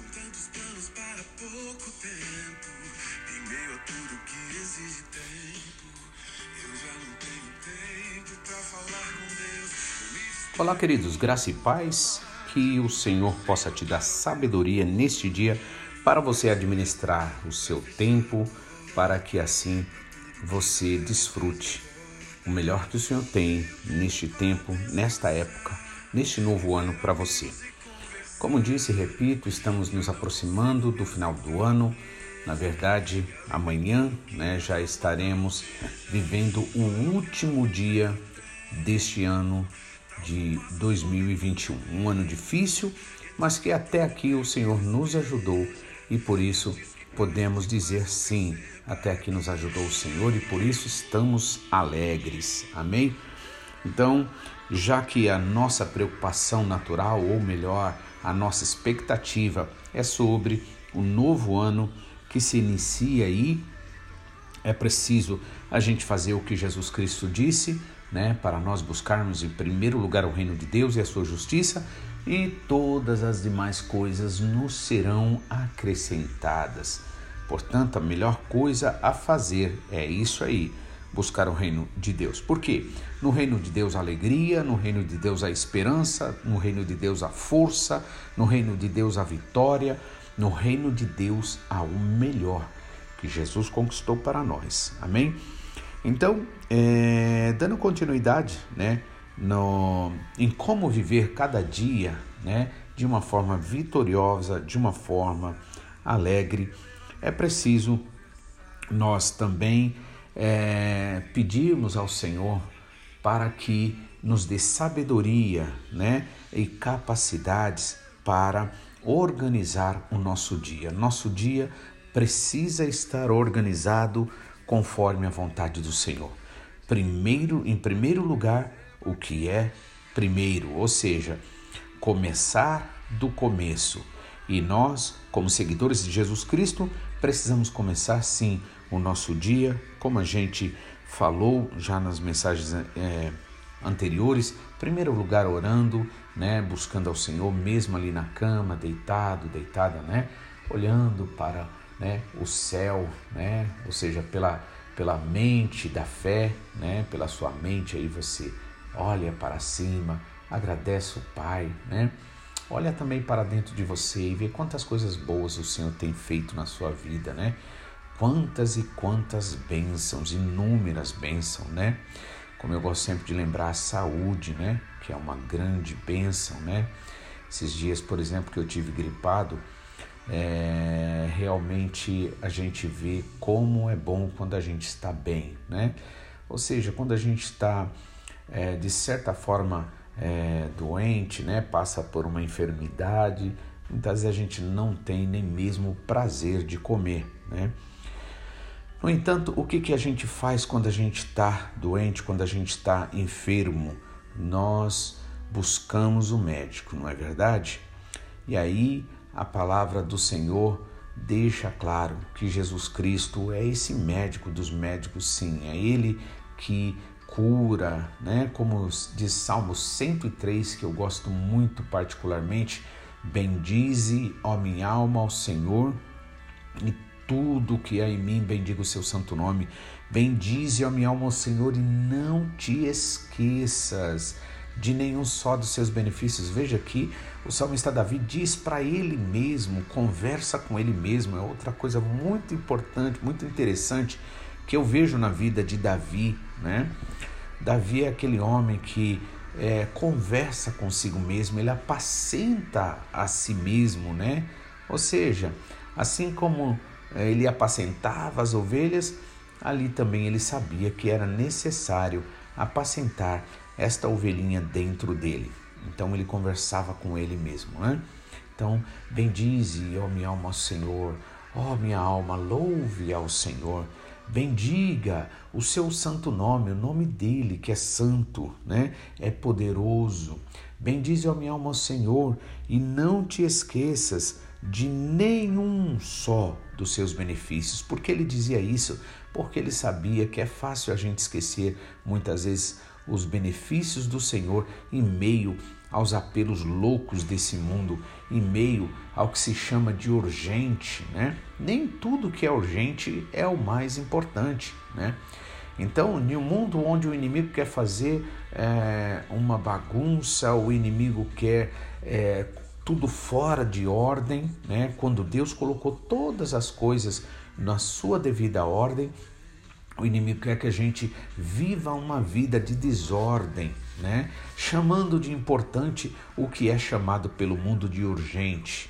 são tantos planos para pouco tempo. Em meio a tudo que exige tempo, eu já não tenho tempo para falar com Deus. Olá, queridos, graça e paz. Que o Senhor possa te dar sabedoria neste dia para você administrar o seu tempo, para que assim você desfrute o melhor que o Senhor tem neste tempo, nesta época, neste novo ano para você. Como disse e repito, estamos nos aproximando do final do ano. Na verdade, amanhã né, já estaremos vivendo o último dia deste ano de 2021. Um ano difícil, mas que até aqui o Senhor nos ajudou e por isso podemos dizer sim. Até aqui nos ajudou o Senhor e por isso estamos alegres. Amém? Então, já que a nossa preocupação natural, ou melhor, a nossa expectativa é sobre o novo ano que se inicia aí, é preciso a gente fazer o que Jesus Cristo disse, né, para nós buscarmos em primeiro lugar o reino de Deus e a sua justiça, e todas as demais coisas nos serão acrescentadas. Portanto, a melhor coisa a fazer é isso aí, buscar o reino de Deus. Por quê? No reino de Deus a alegria, no reino de Deus a esperança, no reino de Deus a força, no reino de Deus a vitória, no reino de Deus há o melhor que Jesus conquistou para nós. Amém? Então, é, dando continuidade, né, no, em como viver cada dia, né, de uma forma vitoriosa, de uma forma alegre, é preciso nós também é, pedirmos ao Senhor para que nos dê sabedoria, né, e capacidades para organizar o nosso dia. Nosso dia precisa estar organizado conforme a vontade do Senhor. Primeiro, em primeiro lugar, o que é primeiro, ou seja, começar do começo. E nós, como seguidores de Jesus Cristo, precisamos começar sim o nosso dia, como a gente falou já nas mensagens é, anteriores. Primeiro lugar, orando, né, buscando ao Senhor, mesmo ali na cama, deitado, deitada, né, olhando para né, o céu, né, ou seja, pela, pela mente da fé, né, pela sua mente aí você olha para cima, agradece o Pai, né, olha também para dentro de você e vê quantas coisas boas o Senhor tem feito na sua vida, né, quantas e quantas bênçãos, inúmeras bênçãos, né, como eu gosto sempre de lembrar a saúde, né, que é uma grande bênção, né, esses dias, por exemplo, que eu tive gripado, é, realmente a gente vê como é bom quando a gente está bem, né? Ou seja, quando a gente está é, de certa forma é, doente, né? Passa por uma enfermidade, muitas vezes a gente não tem nem mesmo o prazer de comer, né? No entanto, o que, que a gente faz quando a gente está doente, quando a gente está enfermo? Nós buscamos o médico, não é verdade? E aí a palavra do Senhor deixa claro que Jesus Cristo é esse médico dos médicos, sim, é ele que cura, né? Como diz Salmo 103, que eu gosto muito particularmente, bendize, ó minha alma, ao Senhor, e tudo que há em mim, bendiga o seu santo nome. Bendize, ó minha alma, ao Senhor, e não te esqueças de nenhum só dos seus benefícios. Veja aqui, o salmista Davi diz para ele mesmo, conversa com ele mesmo. É outra coisa muito importante, muito interessante que eu vejo na vida de Davi, né? Davi é aquele homem que é, conversa consigo mesmo, ele apacenta a si mesmo, né? Ou seja, assim como é, ele apacentava as ovelhas, ali também ele sabia que era necessário apacentar esta ovelhinha dentro dele. Então ele conversava com ele mesmo, né? Então, bendize, ó minha alma, ao Senhor, ó minha alma, louve ao Senhor, bendiga o seu santo nome, o nome dele que é santo, né? É poderoso. Bendize, ó minha alma, ao Senhor, e não te esqueças de nenhum só dos seus benefícios. Por que ele dizia isso? Porque ele sabia que é fácil a gente esquecer muitas vezes os benefícios do Senhor em meio aos apelos loucos desse mundo, em meio ao que se chama de urgente, né? Nem tudo que é urgente é o mais importante, né? Então, em um mundo onde o inimigo quer fazer é, uma bagunça, o inimigo quer é, tudo fora de ordem, né? Quando Deus colocou todas as coisas na sua devida ordem, o inimigo quer que a gente viva uma vida de desordem, né? chamando de importante o que é chamado pelo mundo de urgente.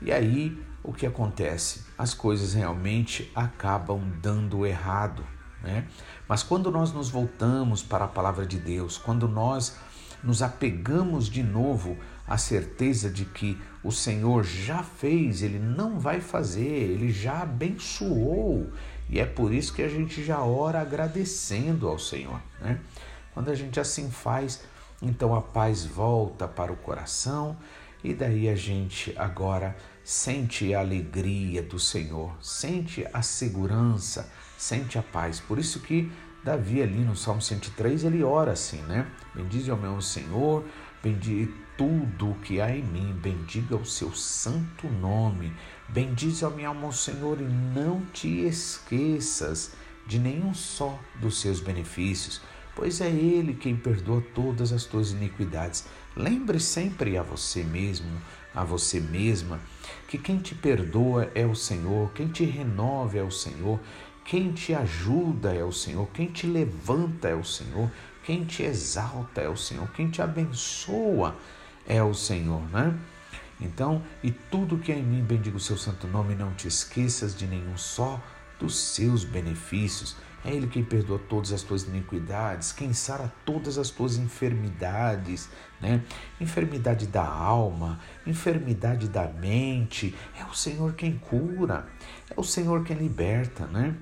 E aí o que acontece? As coisas realmente acabam dando errado. Né? Mas quando nós nos voltamos para a palavra de Deus, quando nós nos apegamos de novo à certeza de que o Senhor já fez, Ele não vai fazer, Ele já abençoou, e é por isso que a gente já ora agradecendo ao Senhor. Né? Quando a gente assim faz, então a paz volta para o coração e daí a gente agora sente a alegria do Senhor, sente a segurança, sente a paz. Por isso que Davi ali no Salmo 103 ele ora assim, né? Bendize ao meu Senhor, bendize tudo o que há em mim, bendiga o seu santo nome. Bendize ao minha alma, Senhor, e não te esqueças de nenhum só dos seus benefícios, pois é Ele quem perdoa todas as tuas iniquidades. Lembre sempre a você mesmo, a você mesma, que quem te perdoa é o Senhor, quem te renova é o Senhor, quem te ajuda é o Senhor, quem te levanta é o Senhor, quem te exalta é o Senhor, quem te abençoa é o Senhor, né? Então, e tudo que é em mim, bendiga o seu santo nome, não te esqueças de nenhum só dos seus benefícios. É Ele quem perdoa todas as tuas iniquidades, quem sara todas as tuas enfermidades, né? Enfermidade da alma, enfermidade da mente. É o Senhor quem cura, é o Senhor quem liberta, né?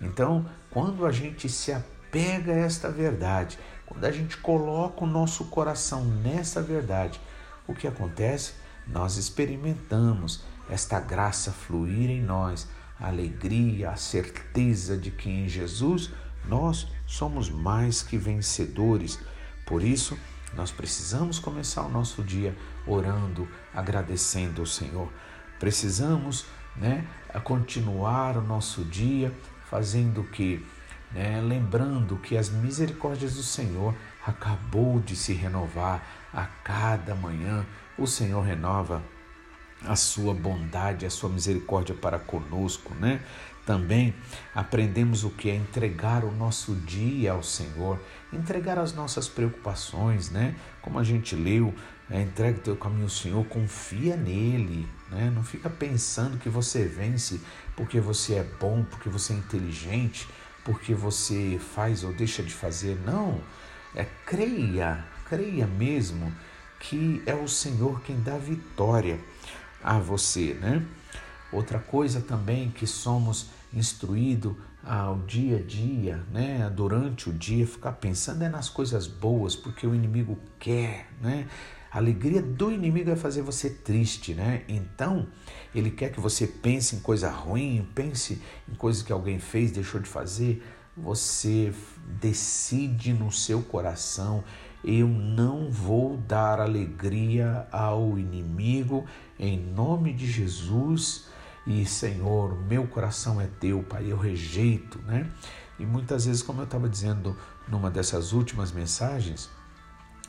Então, quando a gente se apega a esta verdade, quando a gente coloca o nosso coração nessa verdade, o que acontece? Nós experimentamos esta graça fluir em nós, a alegria, a certeza de que em Jesus nós somos mais que vencedores. Por isso, nós precisamos começar o nosso dia orando, agradecendo ao Senhor. Precisamos, né, continuar o nosso dia fazendo o que né? lembrando que as misericórdias do Senhor acabou de se renovar a cada manhã. O Senhor renova a sua bondade, a sua misericórdia para conosco, né? Também aprendemos o que é entregar o nosso dia ao Senhor, entregar as nossas preocupações, né? Como a gente leu, é, entrega o teu caminho ao Senhor, confia nele, né? Não fica pensando que você vence porque você é bom, porque você é inteligente, porque você faz ou deixa de fazer. Não, é creia, creia mesmo que é o Senhor quem dá vitória a você, né? Outra coisa também que somos instruídos ao dia a dia, né? Durante o dia, ficar pensando é nas coisas boas, porque o inimigo quer, né? A alegria do inimigo é fazer você triste, né? Então, ele quer que você pense em coisa ruim, pense em coisas que alguém fez, deixou de fazer. Você decide no seu coração: eu não vou dar alegria ao inimigo, em nome de Jesus. E Senhor, meu coração é teu, Pai, eu rejeito, né? E muitas vezes, como eu estava dizendo numa dessas últimas mensagens,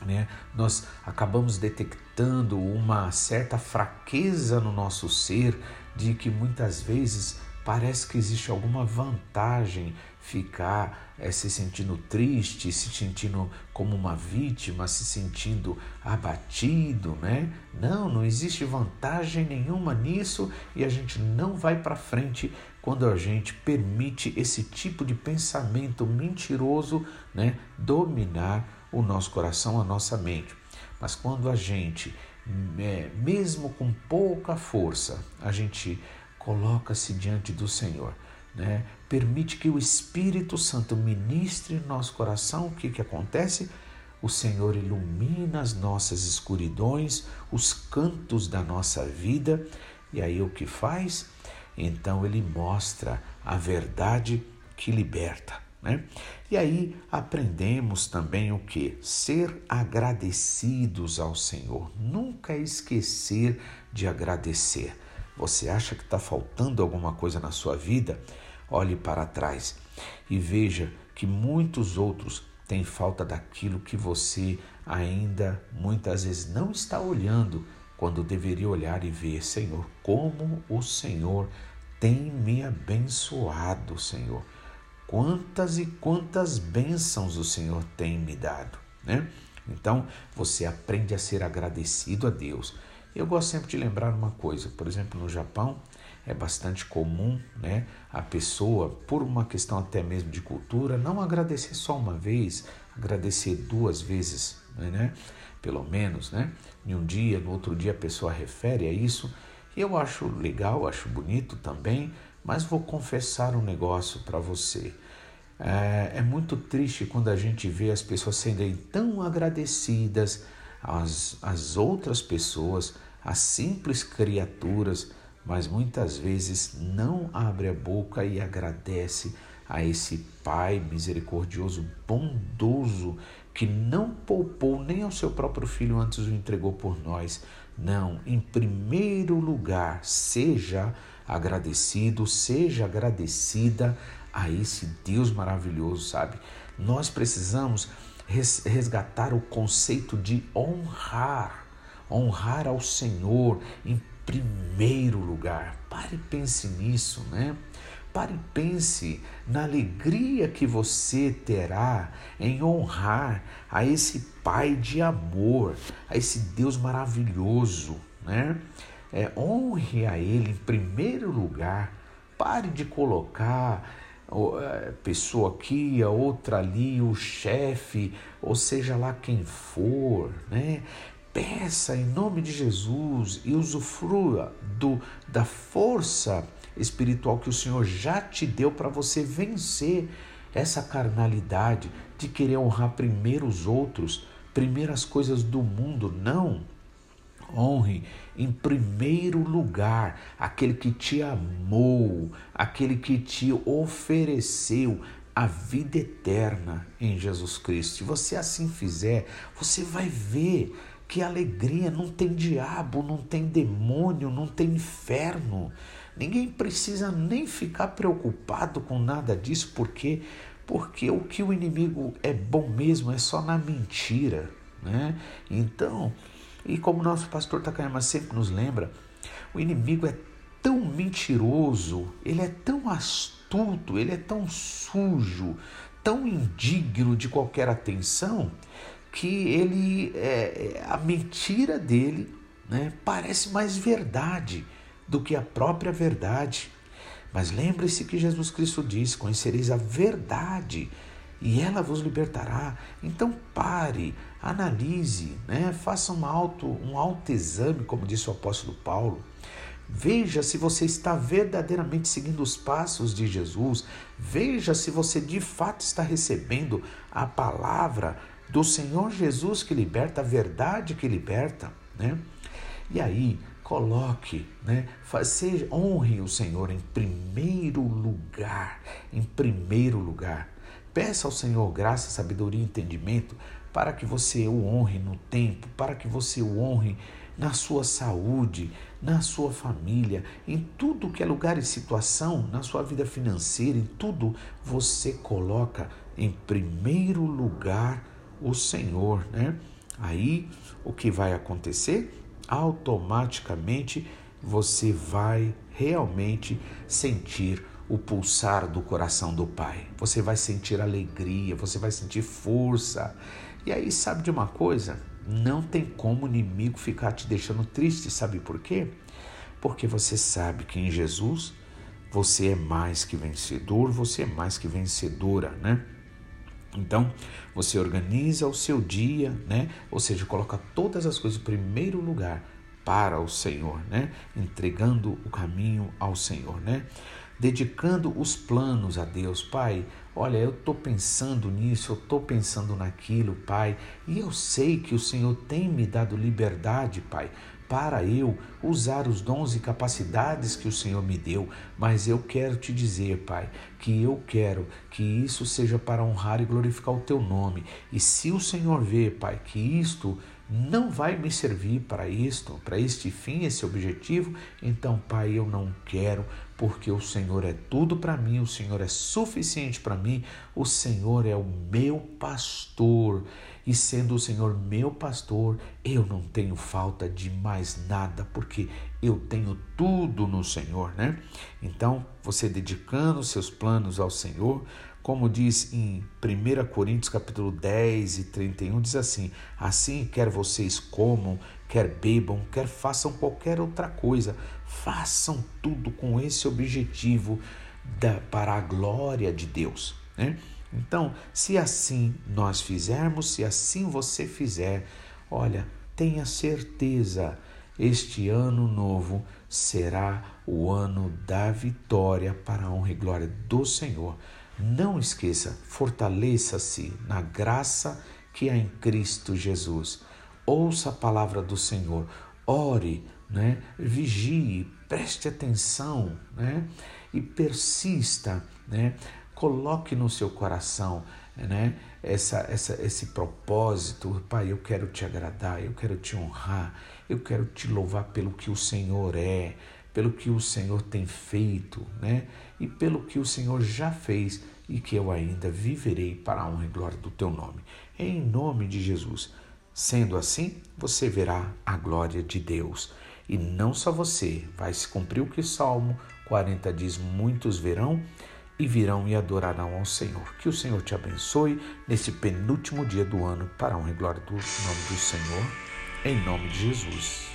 né, nós acabamos detectando uma certa fraqueza no nosso ser, de que muitas vezes parece que existe alguma vantagem ficar é, se sentindo triste, se sentindo como uma vítima, se sentindo abatido, né? Não, não existe vantagem nenhuma nisso e a gente não vai para frente quando a gente permite esse tipo de pensamento mentiroso, né, dominar o nosso coração, a nossa mente. Mas quando a gente, é, mesmo com pouca força, a gente coloca-se diante do Senhor, né? permite que o Espírito Santo ministre no nosso coração, o que, que acontece? O Senhor ilumina as nossas escuridões, os cantos da nossa vida, e aí o que faz? Então ele mostra a verdade que liberta. Né? E aí aprendemos também o que? Ser agradecidos ao Senhor. Nunca esquecer de agradecer. Você acha que está faltando alguma coisa na sua vida? Olhe para trás e veja que muitos outros têm falta daquilo que você ainda muitas vezes não está olhando, quando deveria olhar e ver, Senhor, como o Senhor tem me abençoado, Senhor. Quantas e quantas bênçãos o Senhor tem me dado, né? Então, você aprende a ser agradecido a Deus. Eu gosto sempre de lembrar uma coisa, por exemplo, no Japão, é bastante comum, né, a pessoa, por uma questão até mesmo de cultura, não agradecer só uma vez, agradecer duas vezes, né, pelo menos, né? Em um dia, no outro dia a pessoa refere a isso. Eu acho legal, acho bonito também, mas vou confessar um negócio para você. É, é, muito triste quando a gente vê as pessoas sendo tão agradecidas às, às outras pessoas, às simples criaturas, mas muitas vezes não abre a boca e agradece a esse Pai misericordioso, bondoso, que não poupou nem ao seu próprio filho antes o entregou por nós. Não, em primeiro lugar, seja agradecido, seja agradecida a esse Deus maravilhoso, sabe? Nós precisamos resgatar o conceito de honrar, honrar ao Senhor em primeiro lugar. Pare e pense nisso, né? Pare e pense na alegria que você terá em honrar a esse Pai de amor, a esse Deus maravilhoso, né? É, honre a Ele em primeiro lugar. Pare de colocar a pessoa aqui, a outra ali, o chefe, ou seja lá quem for, né? peça em nome de Jesus e usufrua do, da força espiritual que o Senhor já te deu para você vencer essa carnalidade de querer honrar primeiro os outros, primeiro as coisas do mundo. Não. Honre em primeiro lugar aquele que te amou, aquele que te ofereceu a vida eterna em Jesus Cristo. Se você assim fizer, você vai ver que alegria não tem diabo, não tem demônio, não tem inferno. Ninguém precisa nem ficar preocupado com nada disso, porque porque o que o inimigo é bom mesmo é só na mentira, né? Então, e como nosso pastor Takayama sempre nos lembra, o inimigo é tão mentiroso, ele é tão astuto, ele é tão sujo, tão indigno de qualquer atenção, que ele é, é, a mentira dele né, parece mais verdade do que a própria verdade. Mas lembre-se que Jesus Cristo disse: Conhecereis a verdade e ela vos libertará. Então pare, analise, né? faça um auto, um autoexame, como disse o apóstolo Paulo. Veja se você está verdadeiramente seguindo os passos de Jesus. Veja se você de fato está recebendo a palavra do Senhor Jesus que liberta, a verdade que liberta, né? E aí, coloque, né? Seja, honre o Senhor em primeiro lugar, em primeiro lugar. Peça ao Senhor graça, sabedoria e entendimento para que você o honre no tempo, para que você o honre na sua saúde, na sua família, em tudo que é lugar e situação, na sua vida financeira, em tudo você coloca em primeiro lugar o Senhor, né? Aí o que vai acontecer? Automaticamente você vai realmente sentir o pulsar do coração do Pai. Você vai sentir alegria, você vai sentir força. E aí, sabe de uma coisa? Não tem como o inimigo ficar te deixando triste, sabe por quê? Porque você sabe que em Jesus você é mais que vencedor, você é mais que vencedora, né? Então, você organiza o seu dia, né? Ou seja, coloca todas as coisas em primeiro lugar para o Senhor, né? Entregando o caminho ao Senhor, né? Dedicando os planos a Deus, Pai. Olha, eu estou pensando nisso, eu estou pensando naquilo, Pai, e eu sei que o Senhor tem me dado liberdade, Pai, para eu usar os dons e capacidades que o Senhor me deu, mas eu quero te dizer, Pai, que eu quero que isso seja para honrar e glorificar o teu nome. E se o Senhor vê, Pai, que isto não vai me servir para isto, para este fim, esse objetivo, então, Pai, eu não quero, porque o Senhor é tudo para mim, o Senhor é suficiente para mim, o Senhor é o meu pastor. E sendo o Senhor meu pastor, eu não tenho falta de mais nada, porque eu tenho tudo no Senhor, né? Então, você dedicando seus planos ao Senhor, como diz em 1 Coríntios capítulo 10 e 31, diz assim: Assim, quer vocês comam, quer bebam, quer façam qualquer outra coisa, façam tudo com esse objetivo da, para a glória de Deus. Né? Então, se assim nós fizermos, se assim você fizer, olha, tenha certeza, este ano novo será o ano da vitória para a honra e glória do Senhor. Não esqueça, fortaleça-se na graça que há em Cristo Jesus. Ouça a palavra do Senhor, ore, né? vigie, preste atenção né? e persista. Né? Coloque no seu coração né? essa, essa, esse propósito. Pai, eu quero te agradar, eu quero te honrar, eu quero te louvar pelo que o Senhor é pelo que o Senhor tem feito, né? E pelo que o Senhor já fez e que eu ainda viverei para a honra e glória do teu nome. Em nome de Jesus. Sendo assim, você verá a glória de Deus. E não só você, vai se cumprir o que Salmo 40 diz: muitos verão e virão e adorarão ao Senhor. Que o Senhor te abençoe nesse penúltimo dia do ano, para a honra e glória do nome do Senhor, em nome de Jesus.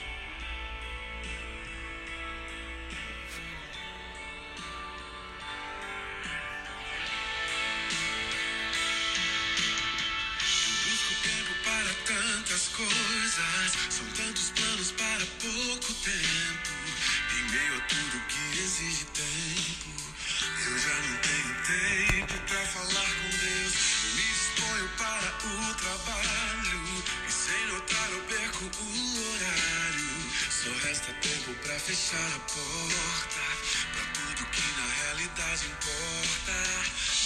Fechar a porta para tudo que na realidade importa.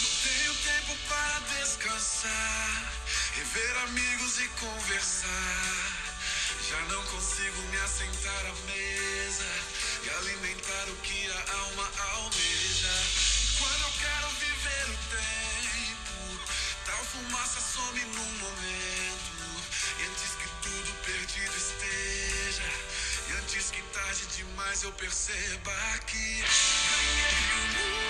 Não tenho tempo para descansar rever amigos e conversar. Já não consigo me assentar à mesa e alimentar o que a alma almeja. E quando eu quero viver o tempo, tal fumaça some num momento. E antes que tudo perdido esteja, Antes que tarde demais eu perceba que ganhei o mundo.